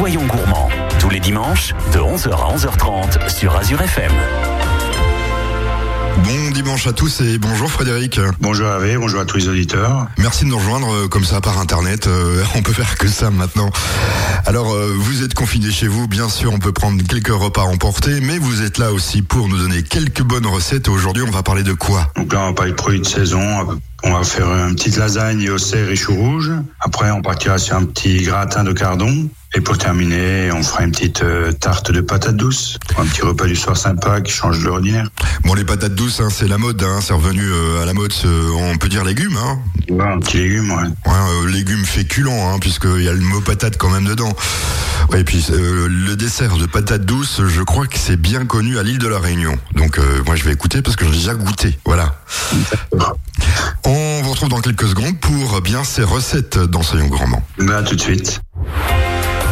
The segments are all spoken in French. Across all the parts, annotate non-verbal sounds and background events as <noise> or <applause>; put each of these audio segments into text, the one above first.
Soyons gourmands, tous les dimanches, de 11h à 11h30 sur Azure FM. Bon dimanche à tous et bonjour Frédéric. Bonjour Hervé, bonjour à tous les auditeurs. Merci de nous rejoindre euh, comme ça par internet. Euh, <laughs> on peut faire que ça maintenant. Alors euh, vous êtes confinés chez vous, bien sûr on peut prendre quelques repas emportés, mais vous êtes là aussi pour nous donner quelques bonnes recettes. Aujourd'hui on va parler de quoi? Donc là on va parler de produits de saison. On va faire une petite lasagne au cerf et chou rouge. Après on partira sur un petit gratin de cardon. Et pour terminer, on fera une petite euh, tarte de patates douces. Un petit repas du soir sympa qui change de l'ordinaire. Bon, les patates douces, hein, c'est la mode, hein, c'est revenu euh, à la mode, euh, on peut dire légumes. Hein. Ouais, un petit légume, ouais. ouais légumes féculents, hein, puisqu'il y a le mot patate quand même dedans. Ouais, et puis le dessert de patates douces, je crois que c'est bien connu à l'île de la Réunion. Donc moi je vais écouter parce que j'ai déjà goûté. Voilà. On vous retrouve dans quelques secondes pour bien ces recettes dans Soyons Gourmands. Bah, tout de suite.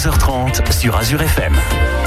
Sur Azure FM.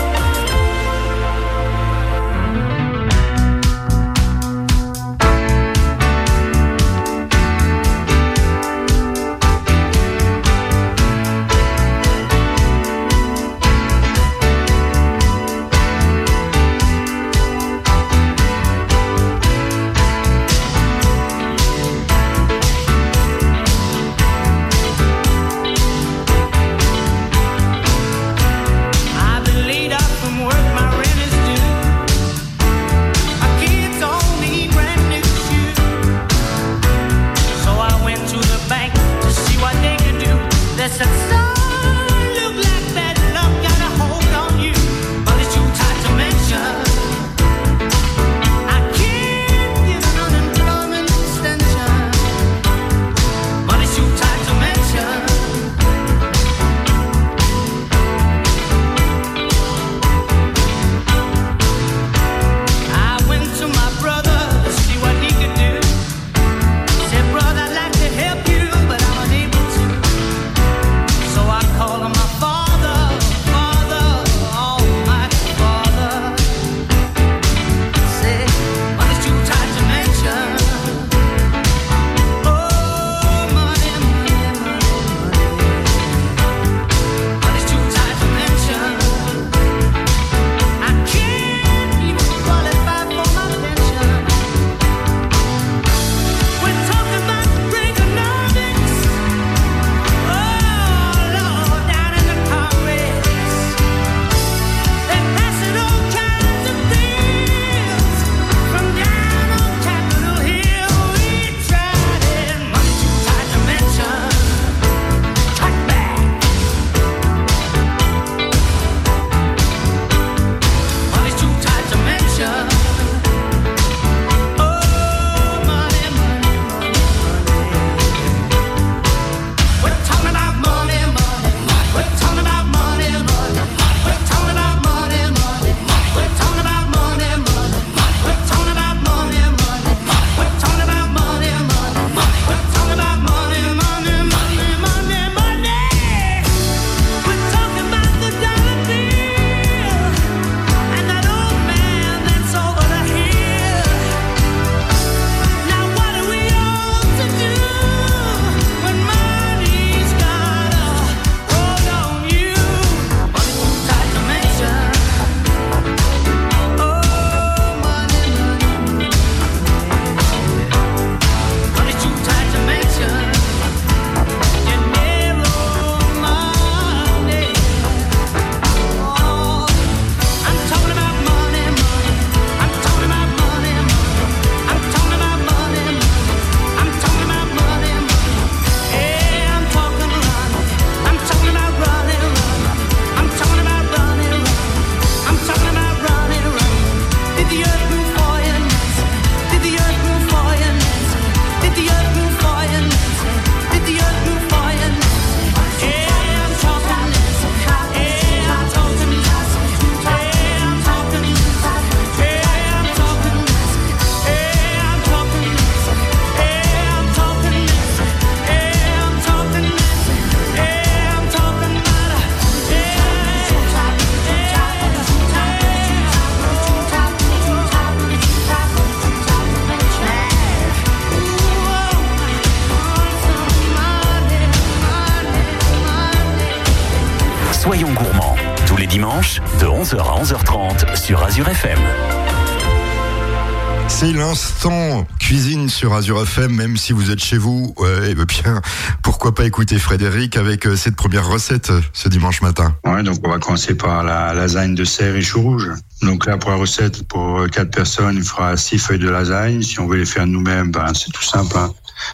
Cuisine sur Azure FM, même si vous êtes chez vous. Ouais, bah bien, pourquoi pas écouter Frédéric avec euh, cette première recette euh, ce dimanche matin? Ouais, donc on va commencer par la lasagne de serre et chou rouge. Donc là, pour la recette, pour quatre personnes, il fera six feuilles de lasagne. Si on veut les faire nous-mêmes, ben, c'est tout simple. Hein.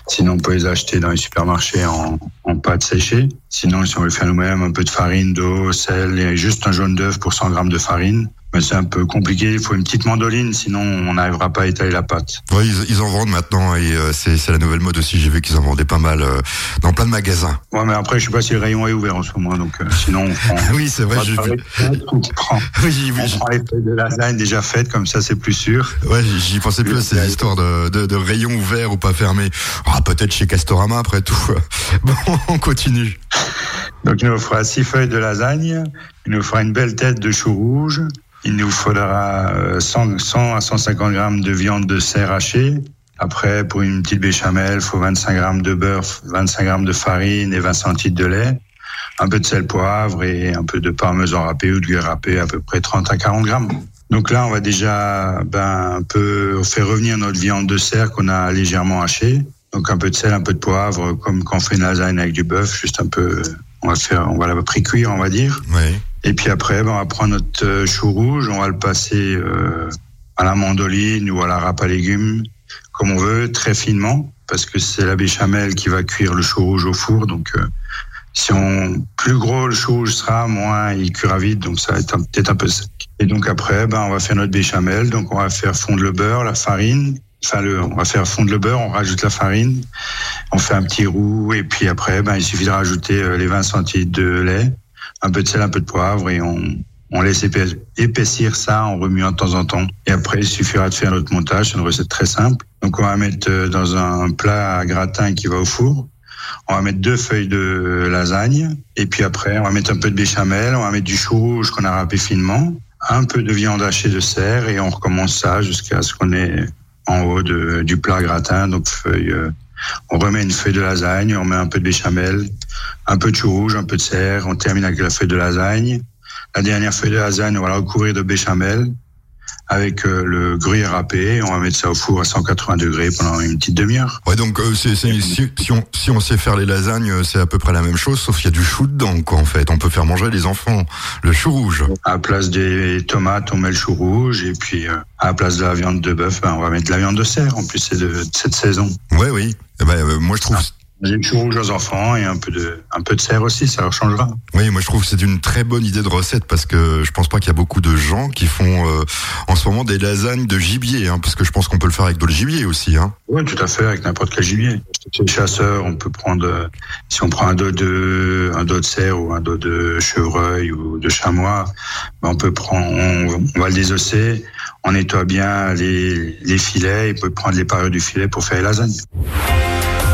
Sinon, on peut les acheter dans les supermarchés en, en pâte séchée. Sinon, si on veut faire nous-mêmes, un peu de farine, d'eau, sel et juste un jaune d'œuf pour 100 grammes de farine. Mais c'est un peu compliqué. Il faut une petite mandoline, sinon on n'arrivera pas à étaler la pâte. Oui, ils, ils, en vendent maintenant et euh, c'est, la nouvelle mode aussi. J'ai vu qu'ils en vendaient pas mal euh, dans plein de magasins. Ouais, mais après, je sais pas si le rayon est ouvert en ce moment. Donc, euh, sinon, on prend. <laughs> oui, c'est vrai. On, on, prend, <laughs> oui, oui, on prend les feuilles de lasagne déjà faites, comme ça, c'est plus sûr. Ouais, j'y pensais plus à ces histoires de, de, de rayons ouverts ou pas fermés. Ah, peut-être chez Castorama après tout. <laughs> Bon, on continue. Donc, il nous fera six feuilles de lasagne. Il nous fera une belle tête de chou rouge. Il nous faudra 100, 100 à 150 grammes de viande de cerf hachée. Après, pour une petite béchamel, il faut 25 grammes de beurre, 25 grammes de farine et 20 centilitres de lait. Un peu de sel poivre et un peu de parmesan râpé ou de gruyère râpé, à peu près 30 à 40 grammes. Donc là, on va déjà ben, un peu faire revenir notre viande de cerf qu'on a légèrement hachée. Donc un peu de sel, un peu de poivre, comme quand on fait une lasagne avec du bœuf, juste un peu. On va faire, on va la pré-cuire, on va dire. Oui. Et puis après, ben, on va prendre notre chou rouge, on va le passer euh, à la mandoline ou à la râpe à légumes, comme on veut, très finement, parce que c'est la béchamel qui va cuire le chou rouge au four. Donc, euh, si on plus gros le chou rouge sera, moins il cuira vite, donc ça va être peut-être un peu sec. Et donc après, ben, on va faire notre béchamel. Donc, on va faire fondre le beurre, la farine. Enfin, le, on va faire fondre le beurre, on rajoute la farine, on fait un petit roux, et puis après, ben, il suffit de rajouter euh, les 20 centilitres de lait un peu de sel, un peu de poivre et on, on laisse épaissir ça en remuant de temps en temps. Et après, il suffira de faire notre montage. C'est une recette très simple. Donc, on va mettre euh, dans un plat à gratin qui va au four. On va mettre deux feuilles de lasagne. Et puis après, on va mettre un peu de béchamel. On va mettre du chou rouge qu'on a râpé finement. Un peu de viande hachée de serre. Et on recommence ça jusqu'à ce qu'on ait en haut de, du plat gratin. Donc, feuille, euh, on remet une feuille de lasagne, on met un peu de béchamel, un peu de chou rouge, un peu de serre, on termine avec la feuille de lasagne. La dernière feuille de lasagne, on va la recouvrir de béchamel avec euh, le gruyère râpé. On va mettre ça au four à 180 degrés pendant une petite demi-heure. Ouais, donc euh, c'est, c'est, si, si, on, si on sait faire les lasagnes, euh, c'est à peu près la même chose, sauf qu'il y a du chou dedans, quoi, en fait. On peut faire manger les enfants le chou rouge. À la place des tomates, on met le chou rouge, et puis euh, à la place de la viande de bœuf, ben, on va mettre de la viande de cerf. En plus, c'est de, de cette saison. Ouais, oui. Eh ben, moi, je trouve. J'ai le chou rouge aux enfants et un peu de, un peu de serre aussi, ça leur changera. Oui, moi je trouve que c'est une très bonne idée de recette parce que je pense pas qu'il y a beaucoup de gens qui font euh, en ce moment des lasagnes de gibier, hein, parce que je pense qu'on peut le faire avec d'autres gibier aussi. Hein. Oui, tout à fait, avec n'importe quel gibier. Chez le chasseur, on peut prendre, euh, si on prend un dos de, un dos de cerf ou un dos de chevreuil ou de chamois, ben on peut prendre, on, on va le désosser, on nettoie bien les, les filets, et on peut prendre les parures du filet pour faire les lasagnes.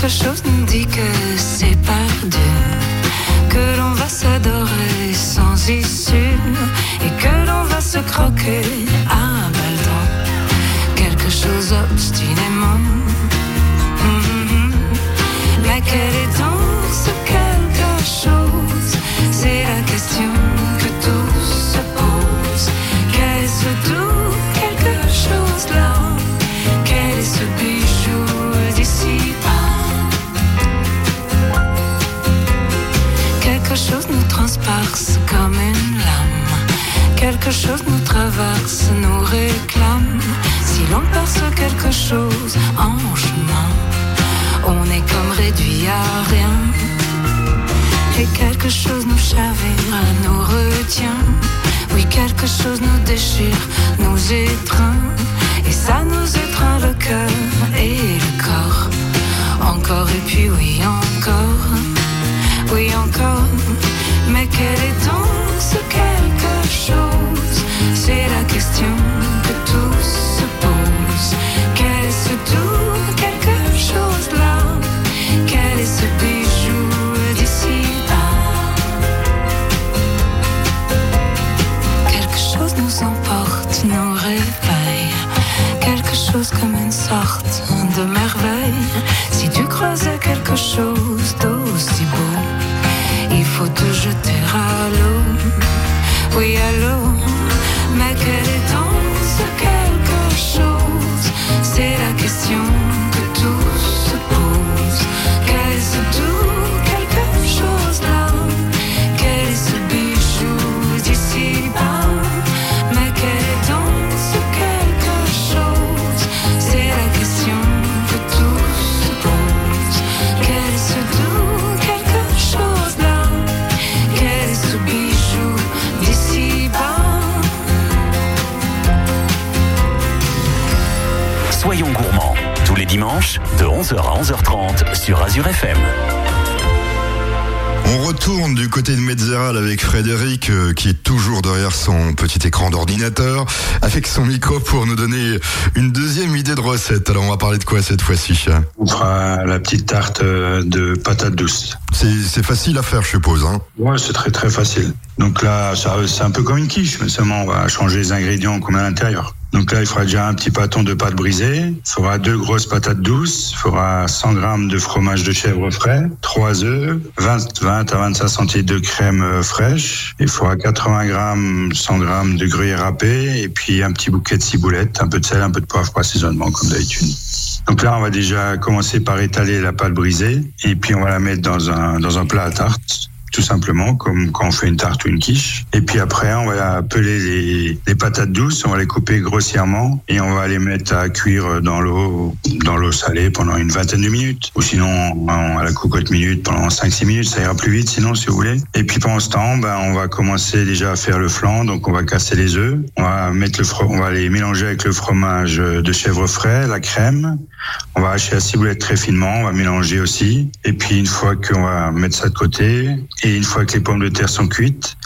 Quelque chose nous dit que c'est perdu, que l'on va s'adorer sans issue et que l'on va se croquer à balles dents. Quelque chose obstinément. Mhm. Mais quel est donc ce quelque chose comme une lame. Quelque chose nous traverse, nous réclame. Si l'on perce quelque chose en chemin, on est comme réduit à rien. Et quelque chose nous chavire, nous retient. Oui, quelque chose nous déchire, nous étreint. Et ça nous étreint le cœur et le corps. Encore et puis oui, encore. Oui, encore. Quel est donc ce quelque chose? C'est la question que tous se posent. Quel est ce doux quelque chose là Quel est ce bijou d'ici Quelque chose nous emporte, nous réveille. Quelque chose comme une sorte de merveille. Si tu croisais quelque chose 11h à 11h30 sur Azure FM. On retourne du côté de Metzeral avec Frédéric euh, qui est toujours derrière son petit écran d'ordinateur avec son micro pour nous donner une deuxième idée de recette. Alors on va parler de quoi cette fois-ci? On fera la petite tarte euh, de patates douces. C'est facile à faire je suppose. Hein? Ouais, c'est très très facile. Donc là, ça, c'est un peu comme une quiche, mais seulement on va changer les ingrédients qu'on met à l'intérieur. Donc là, il faudra déjà un petit pâton de pâte brisée, il faudra deux grosses patates douces, il faudra 100 grammes de fromage de chèvre frais, 3 œufs, 20, 20 à 25 centilitres de crème euh, fraîche, il faudra 80 grammes, 100 grammes de gruyère râpé, et puis un petit bouquet de ciboulette, un peu de sel, un peu de poivre pour assaisonnement, comme d'habitude. Donc là, on va déjà commencer par étaler la pâte brisée, et puis on va la mettre dans un, dans un plat à tarte tout simplement, comme quand on fait une tarte ou une quiche. Et puis après, on va peler les, les patates douces, on va les couper grossièrement et on va les mettre à cuire dans l'eau, dans l'eau salée pendant une vingtaine de minutes. Ou sinon, à la cocotte minute pendant 5-6 minutes, ça ira plus vite sinon, si vous voulez. Et puis pendant ce temps, ben, on va commencer déjà à faire le flan. Donc on va casser les œufs, on va mettre le on va les mélanger avec le fromage de chèvre frais, la crème. On va hacher la ciboulette très finement, on va mélanger aussi. Et puis une fois qu'on va mettre ça de côté, et une fois que les pommes de terre sont cuites,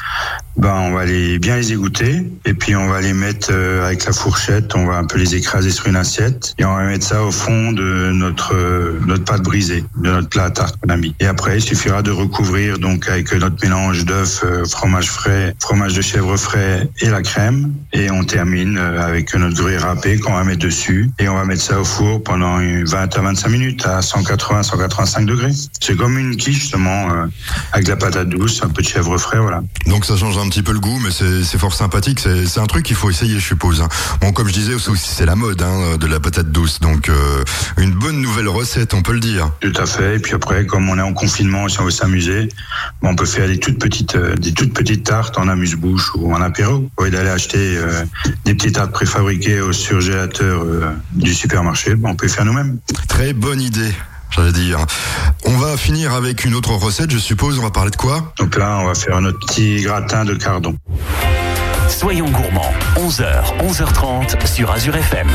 ben on va les bien les égoutter. Et puis on va les mettre euh, avec la fourchette, on va un peu les écraser sur une assiette. Et on va mettre ça au fond de notre euh, notre pâte brisée, de notre plat à tarte qu'on a mis. Et après, il suffira de recouvrir donc avec notre mélange d'œufs, euh, fromage frais, fromage de chèvre frais et la crème. Et on termine euh, avec notre gruyère râpée qu'on va mettre dessus. Et on va mettre ça au four pendant une 20 à 25 minutes à 180-185 degrés. C'est comme une quiche justement euh, avec de la patate douce, un peu de chèvre frais, voilà. Donc ça change petit peu le goût, mais c'est fort sympathique. C'est un truc qu'il faut essayer, je suppose. hein. Bon, comme je disais aussi, c'est la mode hein, de la patate douce. Donc euh, une bonne nouvelle recette, on peut le dire. Tout à fait. Et puis après, comme on est en confinement, si on veut s'amuser, on peut faire des toutes petites, euh, des toutes petites tartes en amuse-bouche ou en apéro. Au lieu d'aller acheter euh, des petites tartes préfabriquées au surgélateur du supermarché, on peut faire nous-mêmes. Très bonne idée j'allais dire. On va finir avec une autre recette, je suppose. On va parler de quoi? Donc là, on va faire notre petit gratin de cardon. Soyons gourmands, 11h, 11h30 sur Azure FM.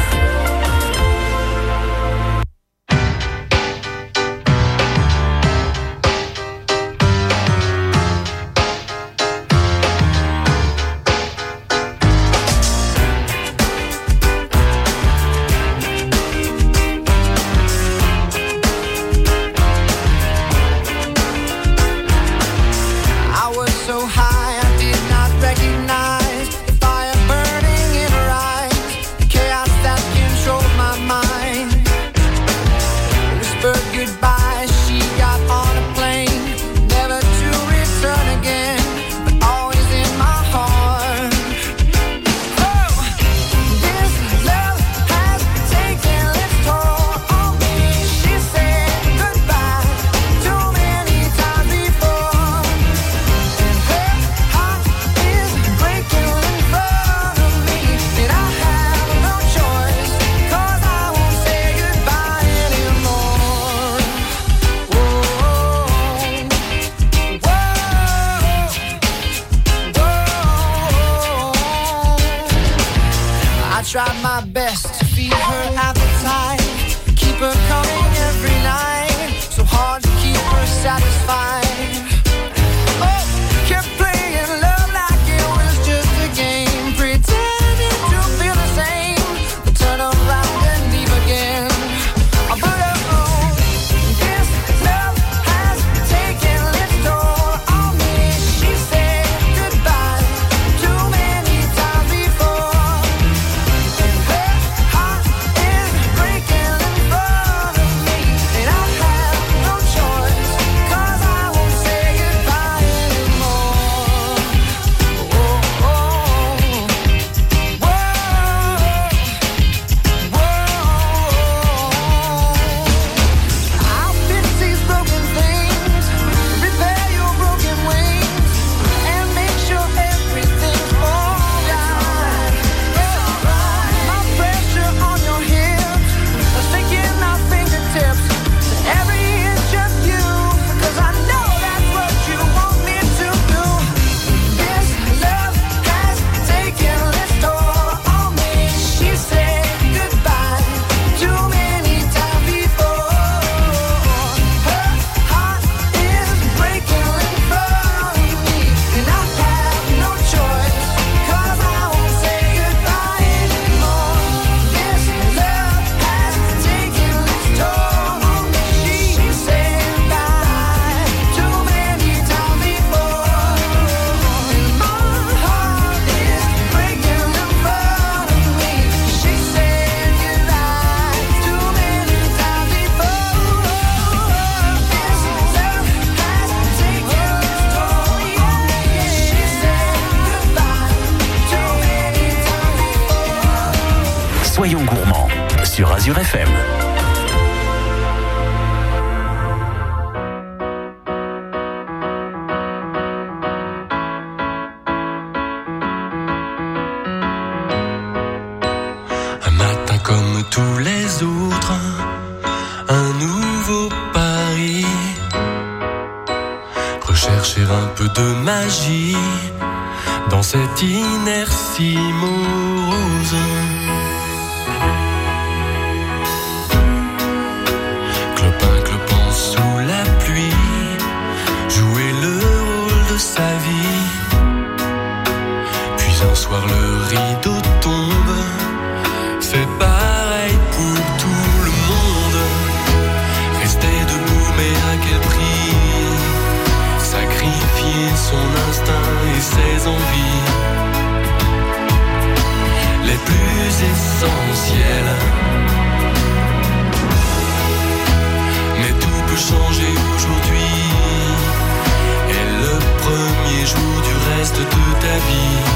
chercher un peu de magie dans cette inertie morose. Mais tout peut changer aujourd'hui. Et le premier jour du reste de ta vie.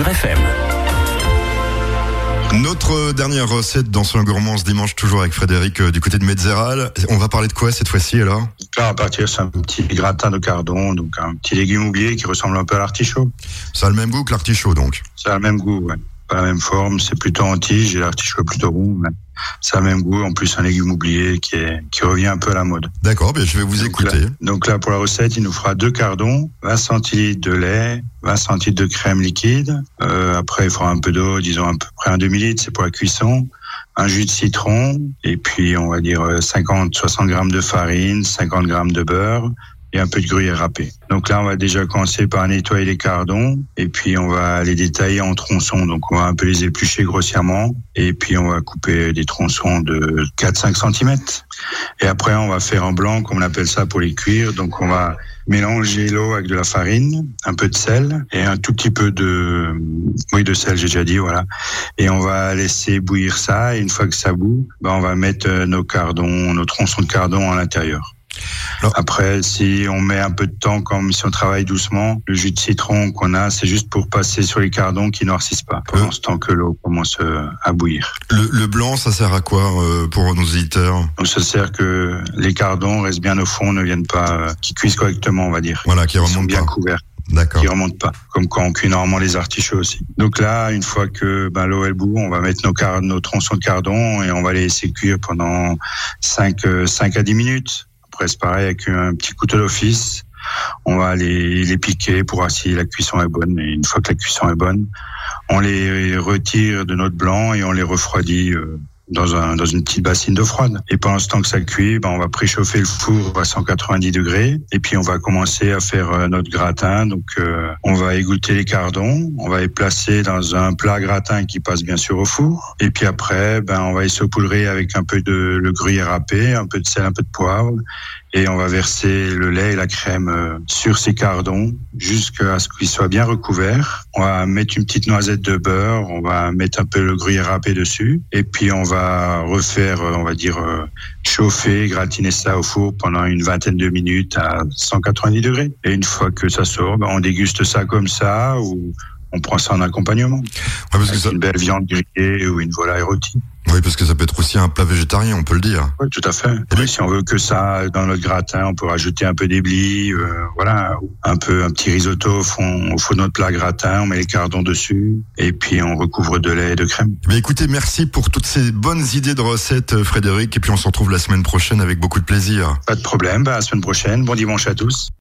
Azure FM. Notre dernière recette dans Soin Gourmand ce dimanche, toujours avec Frédéric euh, du côté de Metzeral. On va parler de quoi cette fois-ci alors? Là, à partir, c'est un petit gratin de cardon, donc un petit légume oublié qui ressemble un peu à l'artichaut. Ça a le même goût que l'artichaut donc? Ça a le même goût, ouais. Pas la même forme, c'est plutôt en tige et l'artichaut plutôt rond. mais Ça a le même goût, en plus un légume oublié qui, est, qui revient un peu à la mode. D'accord, bien je vais vous Donc écouter. là, donc là, pour la recette, il nous fera deux cardons, 20 centilitres de lait, 20 centilitres de crème liquide. Euh, après, il fera un peu d'eau, disons à peu près un demi-litre, c'est pour la cuisson. Un jus de citron, et puis on va dire euh, 50, 60 grammes de farine, 50 grammes de beurre et un peu de gruyère râpée. Donc là, on va déjà commencer par nettoyer les cardons, et puis on va les détailler en tronçons. Donc on va un peu les éplucher grossièrement, et puis on va couper des tronçons de 4-5 cm. Et après, on va faire un blanc, comme on appelle ça, pour les cuire. Donc, on va mélanger l'eau avec de la farine, un peu de sel et un tout petit peu de, oui, de sel, j'ai déjà dit, voilà. Et on va laisser bouillir ça. Et une fois que ça bout, ben, on va mettre euh, nos cardons, nos tronçons de cardon à l'intérieur. Après, si on met un peu de temps, comme si on travaille doucement, le jus de citron qu'on a, c'est juste pour passer sur les cardons qui noircissent pas, pendant Euh. ce temps que l'eau commence euh, à bouillir. Le, le blanc, ça sert à quoi euh, pour nos auditeurs Donc ça sert que les cardons restent bien au fond, ne viennent pas, euh, qui cuisent correctement, on va dire. Voilà, qui Ils sont remonte bien couverts, D'accord. qui remontent pas. Comme quand on cuit normalement les artichauts aussi. Donc là, une fois que ben, l'eau est bout, on va mettre nos, car- nos tronçons de cardon et on va les laisser cuire pendant 5, 5 à 10 minutes. C'est pareil avec un petit couteau d'office. On va les, les piquer pour voir si la cuisson est bonne. Et une fois que la cuisson est bonne, on les retire de notre blanc et on les refroidit euh, dans, un, dans une petite bassine d'eau froide. Et pendant ce temps que ça cuit, ben, on va préchauffer le four à 190 degrés. Et puis on va commencer à faire euh, notre gratin. Donc euh, on va égoutter les cardons, on va les placer dans un plat gratin qui passe bien sûr au four. Et puis après, ben, on va les saupoudrer avec un peu de le gruyère râpé, un peu de sel, un peu de poivre. Et on va verser le lait et la crème euh, sur ces cardons jusqu'à ce qu'ils soient bien recouverts. On va mettre une petite noisette de beurre, on va mettre un peu le gruyère râpé dessus. Et puis on va refaire, euh, on va dire, euh, chauffer, gratiner ça au four pendant une vingtaine de minutes à 190 degrés. Et une fois que ça sort, ben, on déguste ça comme ça ou on prend ça en accompagnement. Ouais, parce que ça, une belle viande grillée ou une volaille rôtie. Oui, parce que ça peut être aussi un plat végétarien, on peut le dire. Oui, tout à fait. Et si on veut que ça dans notre gratin, on peut rajouter un peu d'éblis, euh, voilà, un peu un petit risotto au fond, au fond de notre plat gratin, on met les cardons dessus et puis on recouvre de lait et de crème. Mais écoutez, merci pour toutes ces bonnes idées de recettes, euh, Frédéric. Et puis on se retrouve la semaine prochaine avec beaucoup de plaisir. Pas de problème, bah, à la semaine prochaine. Bon dimanche à tous.